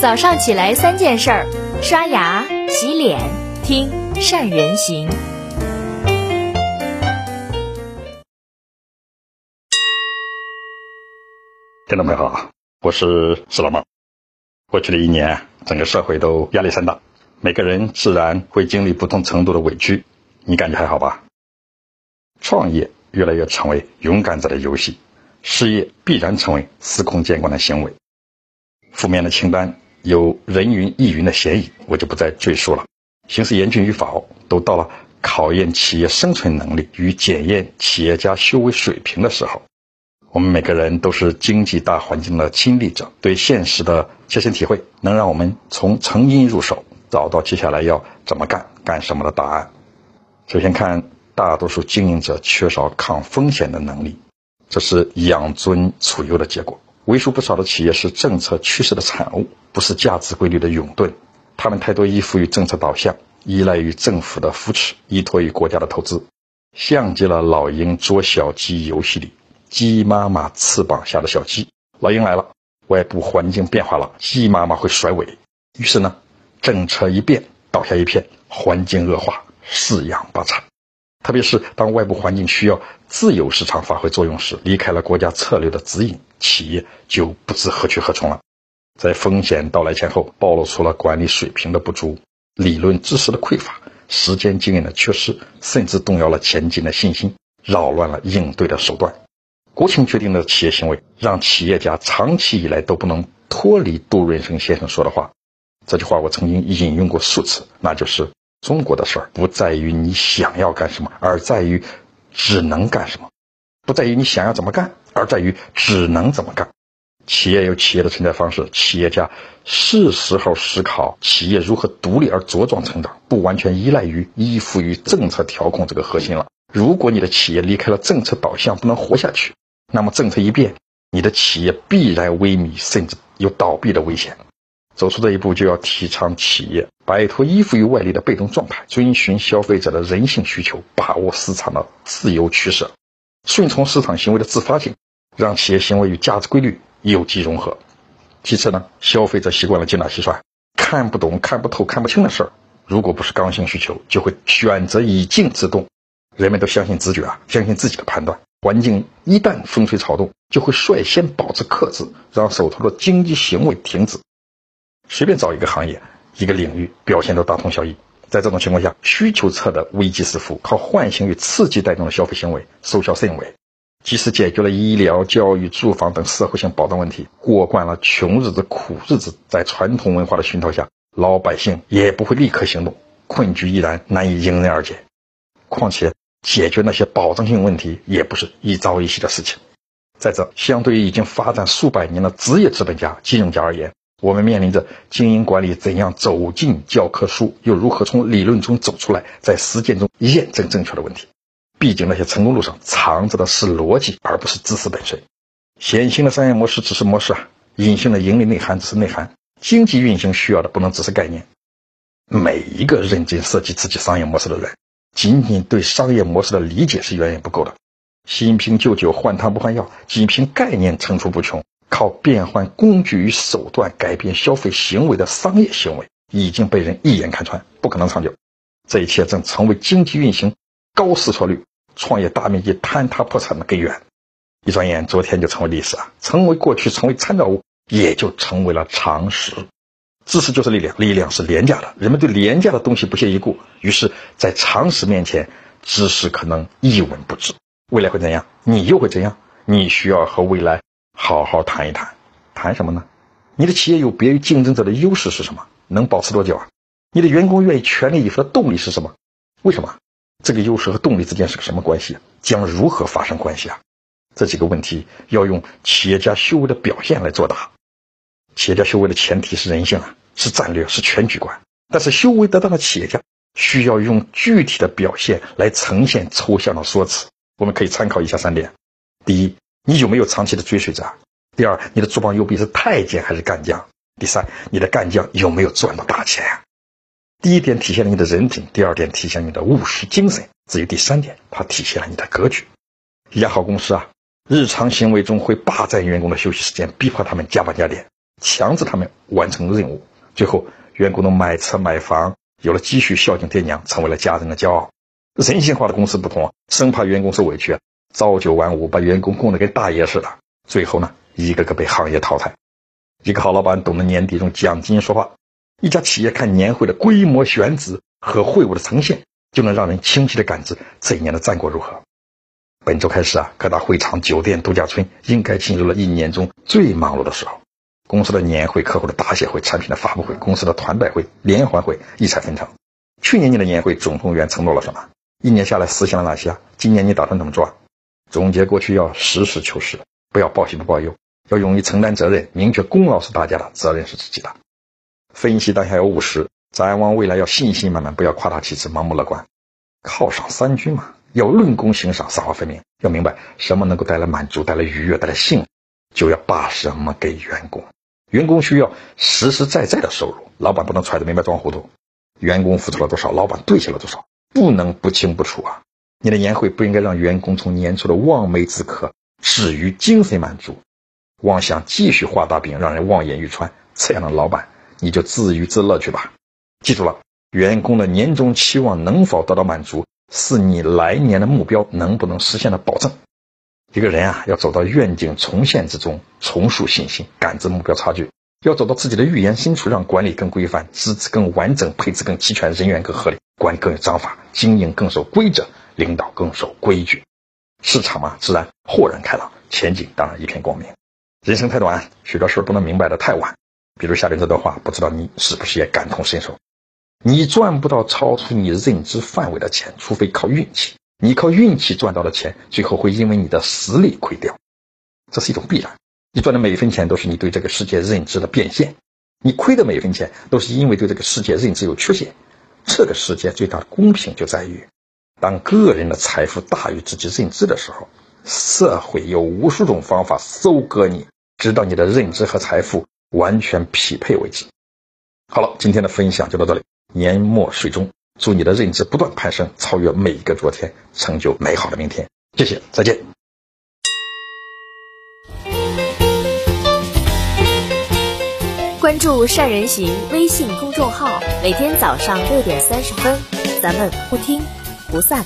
早上起来三件事儿：刷牙、洗脸、听善人行。听众朋友好，我是石老猫。过去的一年，整个社会都压力山大，每个人自然会经历不同程度的委屈。你感觉还好吧？创业越来越成为勇敢者的游戏，事业必然成为司空见惯的行为。负面的清单有人云亦云的嫌疑，我就不再赘述了。形势严峻与否，都到了考验企业生存能力与检验企业家修为水平的时候。我们每个人都是经济大环境的亲历者，对现实的切身体会，能让我们从成因入手，找到接下来要怎么干、干什么的答案。首先看，大多数经营者缺少抗风险的能力，这是养尊处优的结果。为数不少的企业是政策趋势的产物，不是价值规律的永遁。他们太多依附于政策导向，依赖于政府的扶持，依托于国家的投资，像极了老鹰捉小鸡游戏里。鸡妈妈翅膀下的小鸡，老鹰来了，外部环境变化了，鸡妈妈会甩尾。于是呢，政策一变，倒下一片，环境恶化，四仰八叉。特别是当外部环境需要自由市场发挥作用时，离开了国家策略的指引，企业就不知何去何从了。在风险到来前后，暴露出了管理水平的不足、理论知识的匮乏、时间经验的缺失，甚至动摇了前进的信心，扰乱了应对的手段。国情决定的企业行为，让企业家长期以来都不能脱离杜润生先生说的话。这句话我曾经引用过数次，那就是中国的事儿不在于你想要干什么，而在于只能干什么；不在于你想要怎么干，而在于只能怎么干。企业有企业的存在方式，企业家是时候思考企业如何独立而茁壮成长，不完全依赖于依附于政策调控这个核心了。如果你的企业离开了政策导向，不能活下去。那么政策一变，你的企业必然萎靡，甚至有倒闭的危险。走出这一步，就要提倡企业摆脱依附于外力的被动状态，遵循消费者的人性需求，把握市场的自由取舍，顺从市场行为的自发性，让企业行为与价值规律有机融合。其次呢，消费者习惯了精打细算，看不懂、看不透、看不清的事儿，如果不是刚性需求，就会选择以静制动。人们都相信直觉啊，相信自己的判断。环境一旦风吹草动，就会率先保持克制，让手头的经济行为停止。随便找一个行业、一个领域，表现都大同小异。在这种情况下，需求侧的危机四伏，靠唤醒与刺激带动的消费行为收效甚微。即使解决了医疗、教育、住房等社会性保障问题，过惯了穷日子、苦日子，在传统文化的熏陶下，老百姓也不会立刻行动，困局依然难以迎刃而解。况且。解决那些保障性问题也不是一朝一夕的事情。再者，相对于已经发展数百年的职业资本家、金融家而言，我们面临着经营管理怎样走进教科书，又如何从理论中走出来，在实践中验证正确的问题。毕竟，那些成功路上藏着的是逻辑，而不是知识本身。显性的商业模式只是模式啊，隐性的盈利内涵只是内涵。经济运行需要的不能只是概念。每一个认真设计自己商业模式的人。仅仅对商业模式的理解是远远不够的，新瓶旧酒换汤不换药，仅凭概念层出不穷，靠变换工具与手段改变消费行为的商业行为已经被人一眼看穿，不可能长久。这一切正成为经济运行高失错率、创业大面积坍塌破产的根源。一转眼，昨天就成为历史啊，成为过去，成为参照物，也就成为了常识。知识就是力量，力量是廉价的。人们对廉价的东西不屑一顾，于是，在常识面前，知识可能一文不值。未来会怎样？你又会怎样？你需要和未来好好谈一谈。谈什么呢？你的企业有别于竞争者的优势是什么？能保持多久啊？你的员工愿意全力以赴的动力是什么？为什么？这个优势和动力之间是个什么关系？将如何发生关系啊？这几个问题要用企业家修为的表现来作答。企业家修为的前提是人性啊，是战略，是全局观。但是修为得当的企业家需要用具体的表现来呈现抽象的说辞。我们可以参考以下三点：第一，你有没有长期的追随者？第二，你的左膀右臂是太监还是干将？第三，你的干将有没有赚到大钱？第一点体现了你的人品，第二点体现你的务实精神，至于第三点，它体现了你的格局。一家好公司啊，日常行为中会霸占员工的休息时间，逼迫他们加班加点。强制他们完成任务。最后，员工都买车买房，有了积蓄，孝敬爹娘，成为了家人的骄傲。人性化的公司不同，生怕员工受委屈，朝九晚五，把员工供得跟大爷似的。最后呢，一个个被行业淘汰。一个好老板懂得年底用奖金说话。一家企业看年会的规模选址和会务的呈现，就能让人清晰的感知这一年的战果如何。本周开始啊，各大会场、酒店、度假村应该进入了一年中最忙碌的时候。公司的年会、客户的大谢会、产品的发布会、公司的团拜会、联欢会异彩纷呈。去年你的年会总动员承诺了什么？一年下来实现了哪些？今年你打算怎么做？总结过去要实事求是，不要报喜不报忧，要勇于承担责任，明确功劳是大家的，责任是自己的。分析当下要务实，展望未来要信心满满，不要夸大其词、盲目乐观。犒赏三军嘛，要论功行赏，赏罚分明。要明白什么能够带来满足、带来愉悦、带来幸福，就要把什么给员工。员工需要实实在在的收入，老板不能揣着明白装糊涂。员工付出了多少，老板兑现了多少，不能不清不楚啊！你的年会不应该让员工从年初的望梅止渴止于精神满足，妄想继续画大饼，让人望眼欲穿。这样的老板。你就自娱自乐去吧。记住了，员工的年终期望能否得到满足，是你来年的目标能不能实现的保证。一个人啊，要走到愿景重现之中，重塑信心，感知目标差距；要走到自己的预言深处，让管理更规范，资质更完整，配置更齐全，人员更合理，管理更有章法，经营更守规则，领导更守规矩。市场嘛，自然豁然开朗，前景当然一片光明。人生太短，许多事不能明白的太晚。比如下面这段话，不知道你是不是也感同身受？你赚不到超出你认知范围的钱，除非靠运气。你靠运气赚到的钱，最后会因为你的实力亏掉，这是一种必然。你赚的每一分钱都是你对这个世界认知的变现，你亏的每一分钱都是因为对这个世界认知有缺陷。这个世界最大的公平就在于，当个人的财富大于自己认知的时候，社会有无数种方法收割你，直到你的认知和财富。完全匹配为止。好了，今天的分享就到这里。年末岁终，祝你的认知不断攀升，超越每一个昨天，成就美好的明天。谢谢，再见。关注善人行微信公众号，每天早上六点三十分，咱们不听不散。